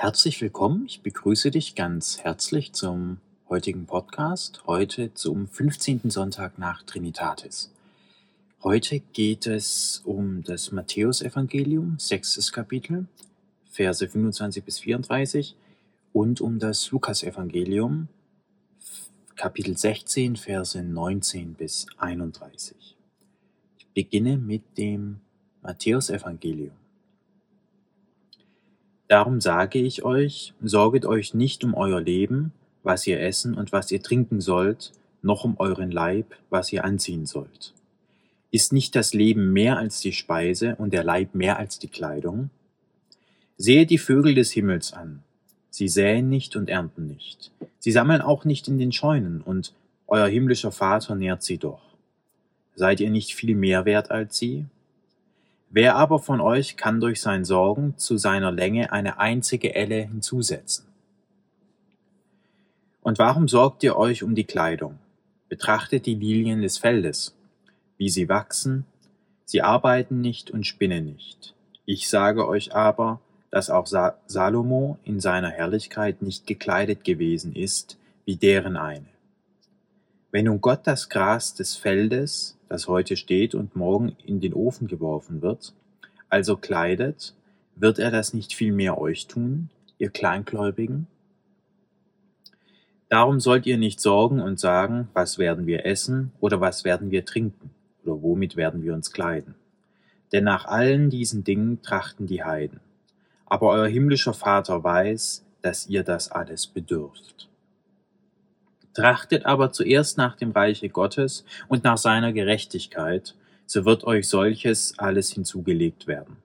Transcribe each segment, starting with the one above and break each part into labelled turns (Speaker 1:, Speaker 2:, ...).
Speaker 1: Herzlich willkommen. Ich begrüße dich ganz herzlich zum heutigen Podcast. Heute zum 15. Sonntag nach Trinitatis. Heute geht es um das Matthäusevangelium, sechstes Kapitel, Verse 25 bis 34 und um das Lukasevangelium, Kapitel 16, Verse 19 bis 31. Ich beginne mit dem Matthäusevangelium. Darum sage ich euch, sorget euch nicht um euer Leben, was ihr essen und was ihr trinken sollt, noch um euren Leib, was ihr anziehen sollt. Ist nicht das Leben mehr als die Speise und der Leib mehr als die Kleidung? Sehe die Vögel des Himmels an. Sie säen nicht und ernten nicht. Sie sammeln auch nicht in den Scheunen, und euer himmlischer Vater nährt sie doch. Seid ihr nicht viel mehr wert als sie? Wer aber von euch kann durch sein Sorgen zu seiner Länge eine einzige Elle hinzusetzen? Und warum sorgt ihr euch um die Kleidung? Betrachtet die Lilien des Feldes, wie sie wachsen, sie arbeiten nicht und spinnen nicht. Ich sage euch aber, dass auch Sa Salomo in seiner Herrlichkeit nicht gekleidet gewesen ist wie deren eine. Wenn nun Gott das Gras des Feldes, das heute steht und morgen in den Ofen geworfen wird, also kleidet, wird er das nicht viel mehr euch tun, ihr Kleingläubigen? Darum sollt ihr nicht sorgen und sagen, was werden wir essen oder was werden wir trinken oder womit werden wir uns kleiden. Denn nach allen diesen Dingen trachten die Heiden. Aber euer himmlischer Vater weiß, dass ihr das alles bedürft. Trachtet aber zuerst nach dem Reiche Gottes und nach seiner Gerechtigkeit, so wird euch solches alles hinzugelegt werden.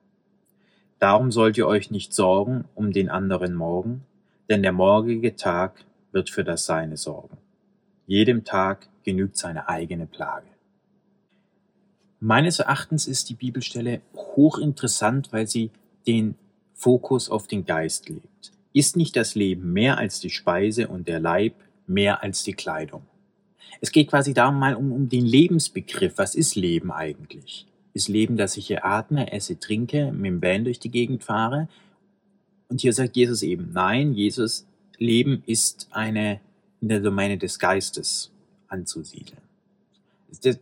Speaker 1: Darum sollt ihr euch nicht sorgen um den anderen Morgen, denn der morgige Tag wird für das Seine sorgen. Jedem Tag genügt seine eigene Plage. Meines Erachtens ist die Bibelstelle hochinteressant, weil sie den Fokus auf den Geist legt. Ist nicht das Leben mehr als die Speise und der Leib, mehr als die Kleidung. Es geht quasi darum mal um, um den Lebensbegriff. Was ist Leben eigentlich? Ist Leben, dass ich hier atme, esse, trinke, mit dem Van durch die Gegend fahre? Und hier sagt Jesus eben, nein, Jesus, Leben ist eine in der Domäne des Geistes anzusiedeln.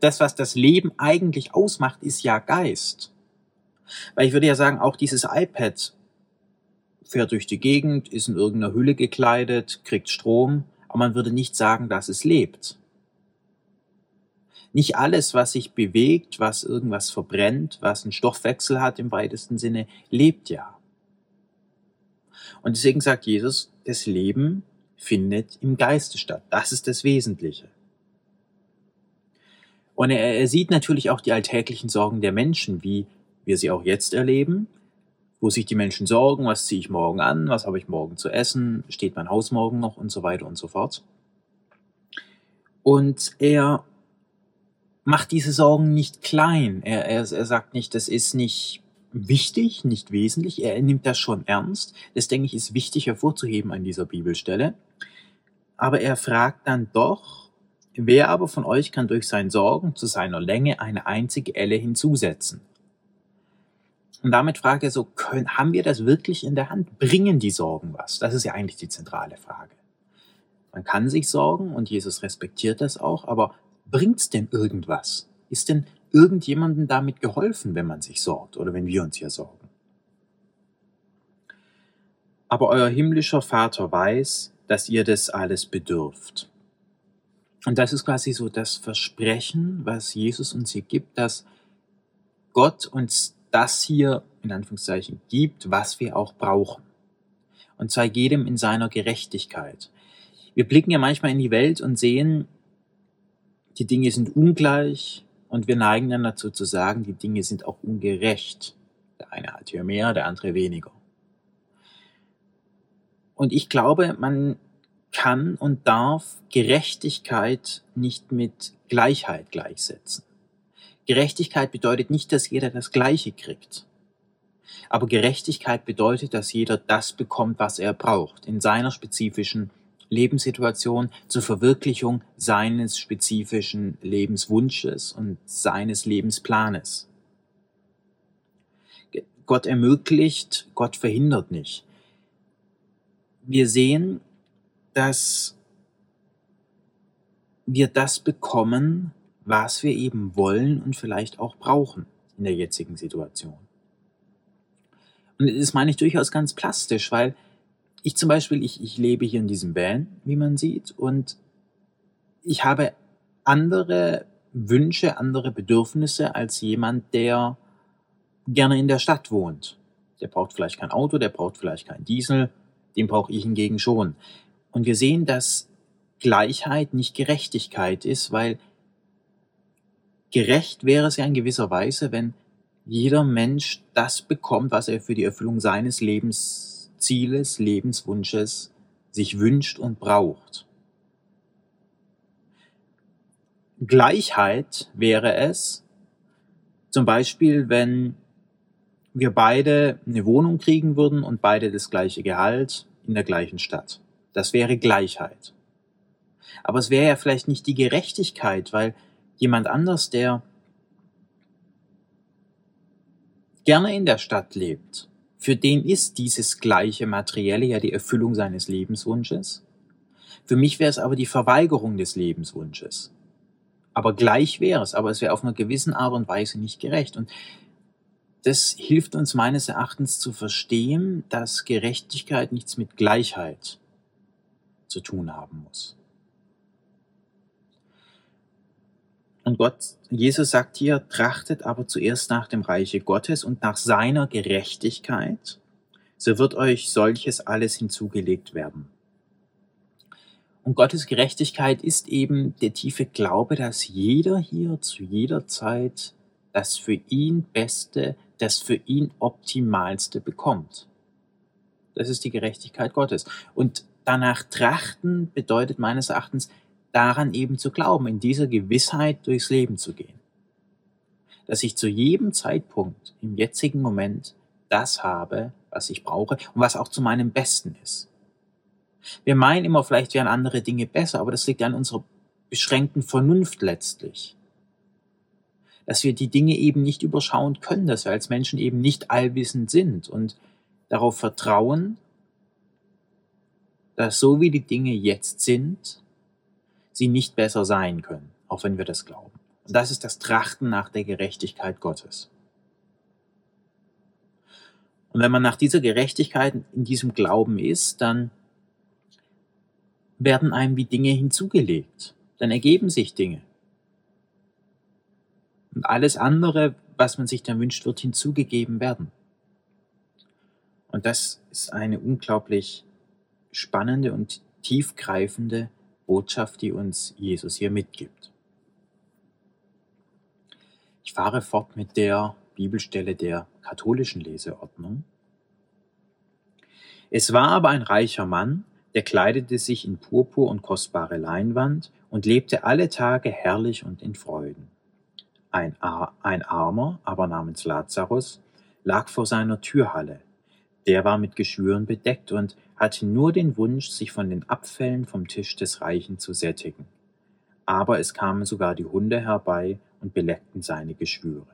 Speaker 1: Das, was das Leben eigentlich ausmacht, ist ja Geist. Weil ich würde ja sagen, auch dieses iPad fährt durch die Gegend, ist in irgendeiner Hülle gekleidet, kriegt Strom, aber man würde nicht sagen, dass es lebt. Nicht alles, was sich bewegt, was irgendwas verbrennt, was einen Stoffwechsel hat im weitesten Sinne, lebt ja. Und deswegen sagt Jesus, das Leben findet im Geiste statt. Das ist das Wesentliche. Und er, er sieht natürlich auch die alltäglichen Sorgen der Menschen, wie wir sie auch jetzt erleben, wo sich die Menschen sorgen, was ziehe ich morgen an, was habe ich morgen zu essen, steht mein Haus morgen noch und so weiter und so fort. Und er macht diese Sorgen nicht klein. Er, er, er sagt nicht, das ist nicht wichtig, nicht wesentlich. Er nimmt das schon ernst. Das, denke ich, ist wichtig hervorzuheben an dieser Bibelstelle. Aber er fragt dann doch, wer aber von euch kann durch sein Sorgen zu seiner Länge eine einzige Elle hinzusetzen? Und damit fragt er so, können, haben wir das wirklich in der Hand? Bringen die Sorgen was? Das ist ja eigentlich die zentrale Frage. Man kann sich sorgen und Jesus respektiert das auch, aber bringt's denn irgendwas? Ist denn irgendjemandem damit geholfen, wenn man sich sorgt oder wenn wir uns hier sorgen? Aber euer himmlischer Vater weiß, dass ihr das alles bedürft. Und das ist quasi so das Versprechen, was Jesus uns hier gibt, dass Gott uns das hier in Anführungszeichen gibt, was wir auch brauchen. Und zwar jedem in seiner Gerechtigkeit. Wir blicken ja manchmal in die Welt und sehen, die Dinge sind ungleich und wir neigen dann dazu zu sagen, die Dinge sind auch ungerecht. Der eine hat hier mehr, der andere weniger. Und ich glaube, man kann und darf Gerechtigkeit nicht mit Gleichheit gleichsetzen. Gerechtigkeit bedeutet nicht, dass jeder das Gleiche kriegt. Aber Gerechtigkeit bedeutet, dass jeder das bekommt, was er braucht, in seiner spezifischen Lebenssituation zur Verwirklichung seines spezifischen Lebenswunsches und seines Lebensplanes. Gott ermöglicht, Gott verhindert nicht. wir sehen, dass wir das bekommen, was wir eben wollen und vielleicht auch brauchen in der jetzigen Situation. Und das meine ich durchaus ganz plastisch, weil ich zum Beispiel, ich, ich lebe hier in diesem Van, wie man sieht, und ich habe andere Wünsche, andere Bedürfnisse als jemand, der gerne in der Stadt wohnt. Der braucht vielleicht kein Auto, der braucht vielleicht kein Diesel, den brauche ich hingegen schon. Und wir sehen, dass Gleichheit nicht Gerechtigkeit ist, weil gerecht wäre es ja in gewisser Weise, wenn jeder Mensch das bekommt, was er für die Erfüllung seines Lebenszieles, Lebenswunsches sich wünscht und braucht. Gleichheit wäre es, zum Beispiel, wenn wir beide eine Wohnung kriegen würden und beide das gleiche Gehalt in der gleichen Stadt. Das wäre Gleichheit. Aber es wäre ja vielleicht nicht die Gerechtigkeit, weil jemand anders, der gerne in der Stadt lebt, für den ist dieses gleiche Materielle ja die Erfüllung seines Lebenswunsches. Für mich wäre es aber die Verweigerung des Lebenswunsches. Aber gleich wäre es, aber es wäre auf einer gewissen Art und Weise nicht gerecht. Und das hilft uns meines Erachtens zu verstehen, dass Gerechtigkeit nichts mit Gleichheit zu tun haben muss. Und Gott, Jesus sagt hier, trachtet aber zuerst nach dem Reiche Gottes und nach seiner Gerechtigkeit, so wird euch solches alles hinzugelegt werden. Und Gottes Gerechtigkeit ist eben der tiefe Glaube, dass jeder hier zu jeder Zeit das für ihn Beste, das für ihn Optimalste bekommt. Das ist die Gerechtigkeit Gottes. Und danach trachten bedeutet meines Erachtens daran eben zu glauben, in dieser Gewissheit durchs Leben zu gehen. Dass ich zu jedem Zeitpunkt im jetzigen Moment das habe, was ich brauche und was auch zu meinem Besten ist. Wir meinen immer, vielleicht wären andere Dinge besser, aber das liegt an unserer beschränkten Vernunft letztlich. Dass wir die Dinge eben nicht überschauen können, dass wir als Menschen eben nicht allwissend sind und darauf vertrauen, dass so wie die Dinge jetzt sind, sie nicht besser sein können, auch wenn wir das glauben. Und das ist das Trachten nach der Gerechtigkeit Gottes. Und wenn man nach dieser Gerechtigkeit in diesem Glauben ist, dann werden einem wie Dinge hinzugelegt. Dann ergeben sich Dinge. Und alles andere, was man sich dann wünscht, wird hinzugegeben werden. Und das ist eine unglaublich spannende und tiefgreifende Botschaft, die uns Jesus hier mitgibt. Ich fahre fort mit der Bibelstelle der katholischen Leseordnung. Es war aber ein reicher Mann, der kleidete sich in Purpur und kostbare Leinwand und lebte alle Tage herrlich und in Freuden. Ein, Ar ein Armer, aber namens Lazarus, lag vor seiner Türhalle. Der war mit Geschwüren bedeckt und hatte nur den Wunsch, sich von den Abfällen vom Tisch des Reichen zu sättigen. Aber es kamen sogar die Hunde herbei und beleckten seine Geschwüre.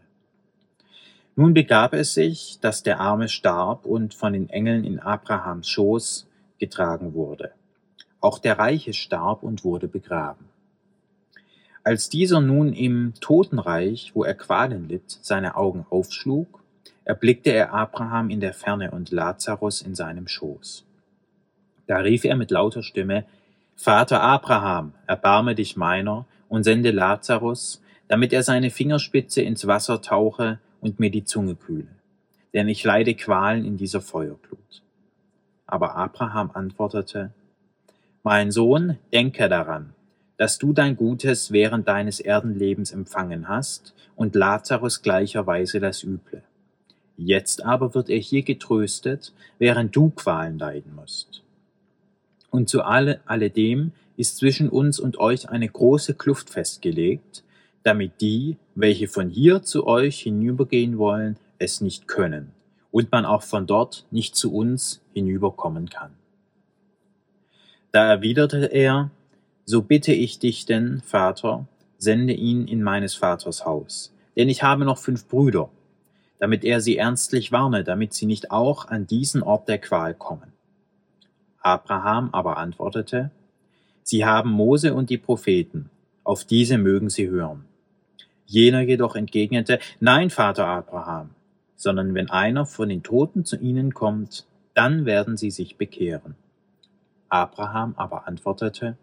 Speaker 1: Nun begab es sich, dass der Arme starb und von den Engeln in Abrahams Schoß getragen wurde. Auch der Reiche starb und wurde begraben. Als dieser nun im Totenreich, wo er Qualen litt, seine Augen aufschlug, erblickte er Abraham in der Ferne und Lazarus in seinem Schoß. Da rief er mit lauter Stimme, Vater Abraham, erbarme dich meiner und sende Lazarus, damit er seine Fingerspitze ins Wasser tauche und mir die Zunge kühle, denn ich leide Qualen in dieser Feuerglut. Aber Abraham antwortete, Mein Sohn, denke daran, dass du dein Gutes während deines Erdenlebens empfangen hast und Lazarus gleicherweise das Üble. Jetzt aber wird er hier getröstet, während du Qualen leiden musst. Und zu alle, alledem ist zwischen uns und euch eine große Kluft festgelegt, damit die, welche von hier zu euch hinübergehen wollen, es nicht können und man auch von dort nicht zu uns hinüberkommen kann. Da erwiderte er, so bitte ich dich denn, Vater, sende ihn in meines Vaters Haus, denn ich habe noch fünf Brüder, damit er sie ernstlich warne, damit sie nicht auch an diesen Ort der Qual kommen. Abraham aber antwortete, Sie haben Mose und die Propheten, auf diese mögen Sie hören. Jener jedoch entgegnete, Nein, Vater Abraham, sondern wenn einer von den Toten zu ihnen kommt, dann werden sie sich bekehren. Abraham aber antwortete,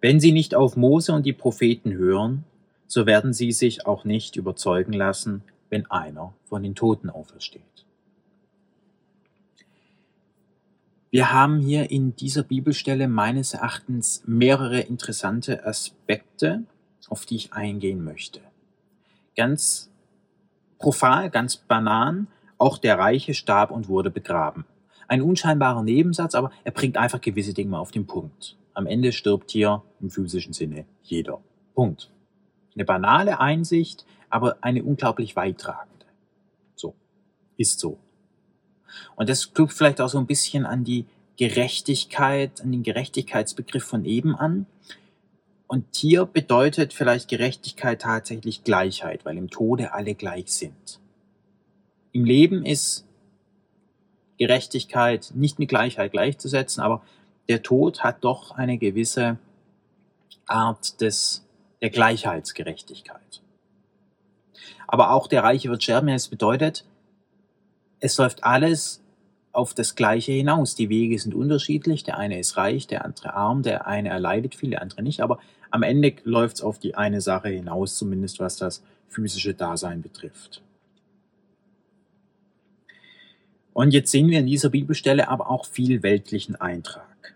Speaker 1: Wenn sie nicht auf Mose und die Propheten hören, so werden sie sich auch nicht überzeugen lassen, wenn einer von den Toten aufersteht. Wir haben hier in dieser Bibelstelle meines Erachtens mehrere interessante Aspekte, auf die ich eingehen möchte. Ganz profan, ganz banan, auch der Reiche starb und wurde begraben. Ein unscheinbarer Nebensatz, aber er bringt einfach gewisse Dinge mal auf den Punkt. Am Ende stirbt hier im physischen Sinne jeder. Punkt. Eine banale Einsicht, aber eine unglaublich weittragende. So. Ist so. Und das knüpft vielleicht auch so ein bisschen an die Gerechtigkeit, an den Gerechtigkeitsbegriff von eben an. Und hier bedeutet vielleicht Gerechtigkeit tatsächlich Gleichheit, weil im Tode alle gleich sind. Im Leben ist Gerechtigkeit nicht mit Gleichheit gleichzusetzen, aber der Tod hat doch eine gewisse Art des, der Gleichheitsgerechtigkeit. Aber auch der Reiche wird sterben, es bedeutet, es läuft alles auf das Gleiche hinaus. Die Wege sind unterschiedlich. Der eine ist reich, der andere arm, der eine erleidet viel, der andere nicht. Aber am Ende läuft es auf die eine Sache hinaus, zumindest was das physische Dasein betrifft. Und jetzt sehen wir in dieser Bibelstelle aber auch viel weltlichen Eintrag.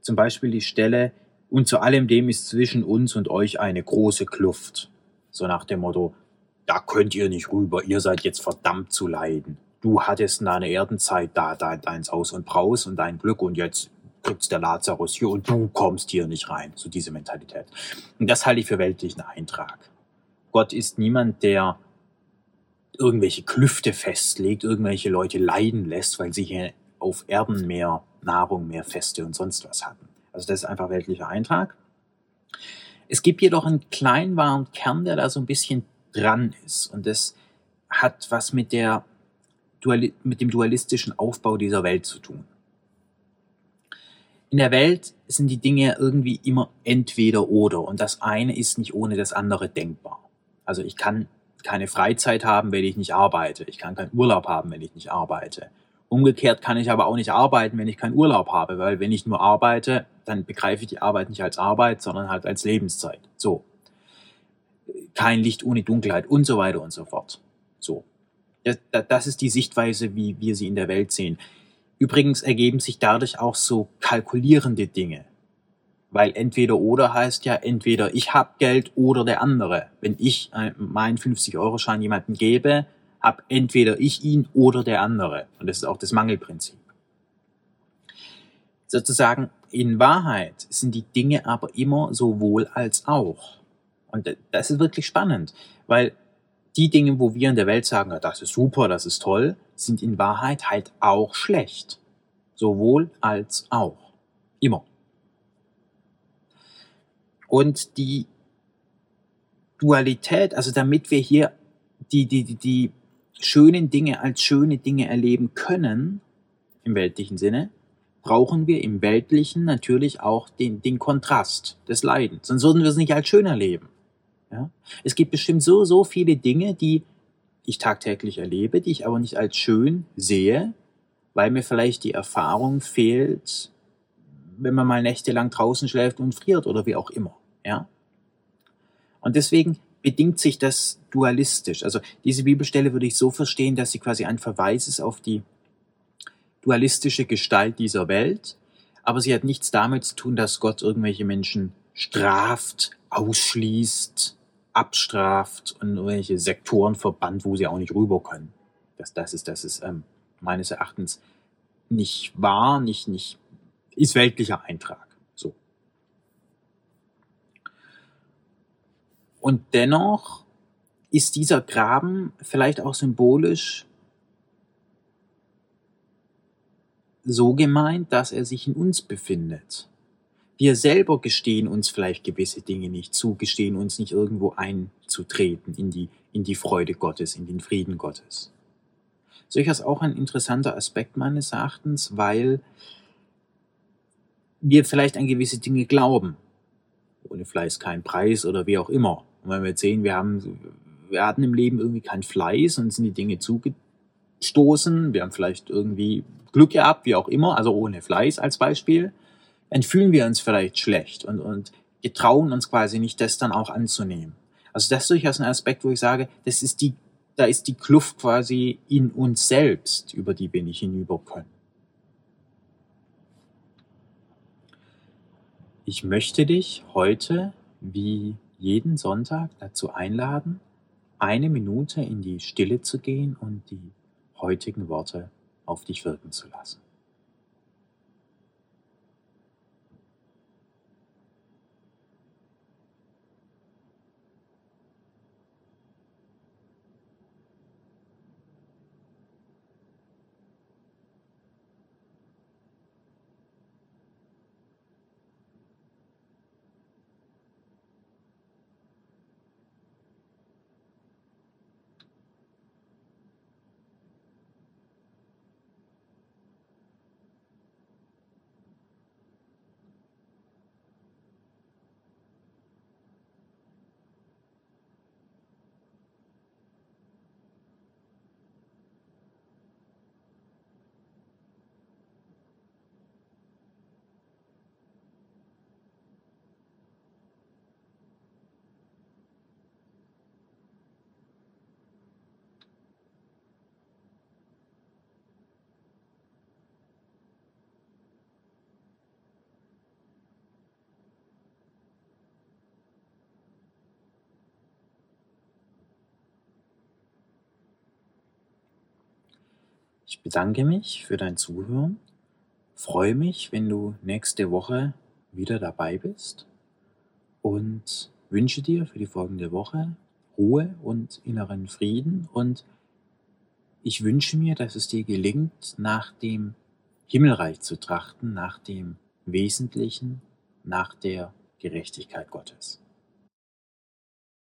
Speaker 1: Zum Beispiel die Stelle, und zu allem dem ist zwischen uns und euch eine große Kluft. So nach dem Motto, da könnt ihr nicht rüber, ihr seid jetzt verdammt zu leiden du hattest in deiner Erdenzeit da, da dein Saus und Braus und dein Glück und jetzt kriegt's der Lazarus hier und du kommst hier nicht rein. So diese Mentalität. Und das halte ich für weltlichen Eintrag. Gott ist niemand, der irgendwelche Klüfte festlegt, irgendwelche Leute leiden lässt, weil sie hier auf Erden mehr Nahrung, mehr Feste und sonst was hatten. Also das ist einfach weltlicher Eintrag. Es gibt jedoch einen kleinen wahren Kern, der da so ein bisschen dran ist. Und das hat was mit der mit dem dualistischen Aufbau dieser Welt zu tun. In der Welt sind die Dinge irgendwie immer entweder oder und das eine ist nicht ohne das andere denkbar. Also ich kann keine Freizeit haben, wenn ich nicht arbeite. Ich kann keinen Urlaub haben, wenn ich nicht arbeite. Umgekehrt kann ich aber auch nicht arbeiten, wenn ich keinen Urlaub habe, weil wenn ich nur arbeite, dann begreife ich die Arbeit nicht als Arbeit, sondern halt als Lebenszeit. So. Kein Licht ohne Dunkelheit und so weiter und so fort. So. Das, ist die Sichtweise, wie wir sie in der Welt sehen. Übrigens ergeben sich dadurch auch so kalkulierende Dinge. Weil entweder oder heißt ja entweder ich hab Geld oder der andere. Wenn ich meinen 50-Euro-Schein jemandem gebe, hab entweder ich ihn oder der andere. Und das ist auch das Mangelprinzip. Sozusagen in Wahrheit sind die Dinge aber immer sowohl als auch. Und das ist wirklich spannend, weil die Dinge, wo wir in der Welt sagen, das ist super, das ist toll, sind in Wahrheit halt auch schlecht. Sowohl als auch. Immer. Und die Dualität, also damit wir hier die, die, die, die schönen Dinge als schöne Dinge erleben können, im weltlichen Sinne, brauchen wir im weltlichen natürlich auch den, den Kontrast des Leidens. Sonst würden wir es nicht als schön erleben. Ja? Es gibt bestimmt so, so viele Dinge, die ich tagtäglich erlebe, die ich aber nicht als schön sehe, weil mir vielleicht die Erfahrung fehlt, wenn man mal nächtelang draußen schläft und friert oder wie auch immer. Ja? Und deswegen bedingt sich das dualistisch. Also diese Bibelstelle würde ich so verstehen, dass sie quasi ein Verweis ist auf die dualistische Gestalt dieser Welt, aber sie hat nichts damit zu tun, dass Gott irgendwelche Menschen straft, ausschließt, abstraft und irgendwelche Sektoren verbannt, wo sie auch nicht rüber können. Das, das ist, das ist ähm, meines Erachtens nicht wahr, nicht, nicht, ist weltlicher Eintrag. So. Und dennoch ist dieser Graben vielleicht auch symbolisch so gemeint, dass er sich in uns befindet. Wir selber gestehen uns vielleicht gewisse Dinge nicht zu, gestehen uns nicht irgendwo einzutreten in die, in die Freude Gottes, in den Frieden Gottes. Durchaus auch ein interessanter Aspekt meines Erachtens, weil wir vielleicht an gewisse Dinge glauben. Ohne Fleiß kein Preis oder wie auch immer. Und wenn wir jetzt sehen, wir haben, wir hatten im Leben irgendwie kein Fleiß und sind die Dinge zugestoßen, wir haben vielleicht irgendwie Glück gehabt, wie auch immer, also ohne Fleiß als Beispiel, dann fühlen wir uns vielleicht schlecht und, und wir uns quasi nicht, das dann auch anzunehmen. Also das ist durchaus ein Aspekt, wo ich sage, das ist die, da ist die Kluft quasi in uns selbst, über die wir nicht hinüber können. Ich möchte dich heute, wie jeden Sonntag, dazu einladen, eine Minute in die Stille zu gehen und die heutigen Worte auf dich wirken zu lassen. Ich bedanke mich für dein Zuhören, freue mich, wenn du nächste Woche wieder dabei bist. Und wünsche dir für die folgende Woche Ruhe und inneren Frieden. Und ich wünsche mir, dass es dir gelingt, nach dem Himmelreich zu trachten, nach dem Wesentlichen, nach der Gerechtigkeit Gottes.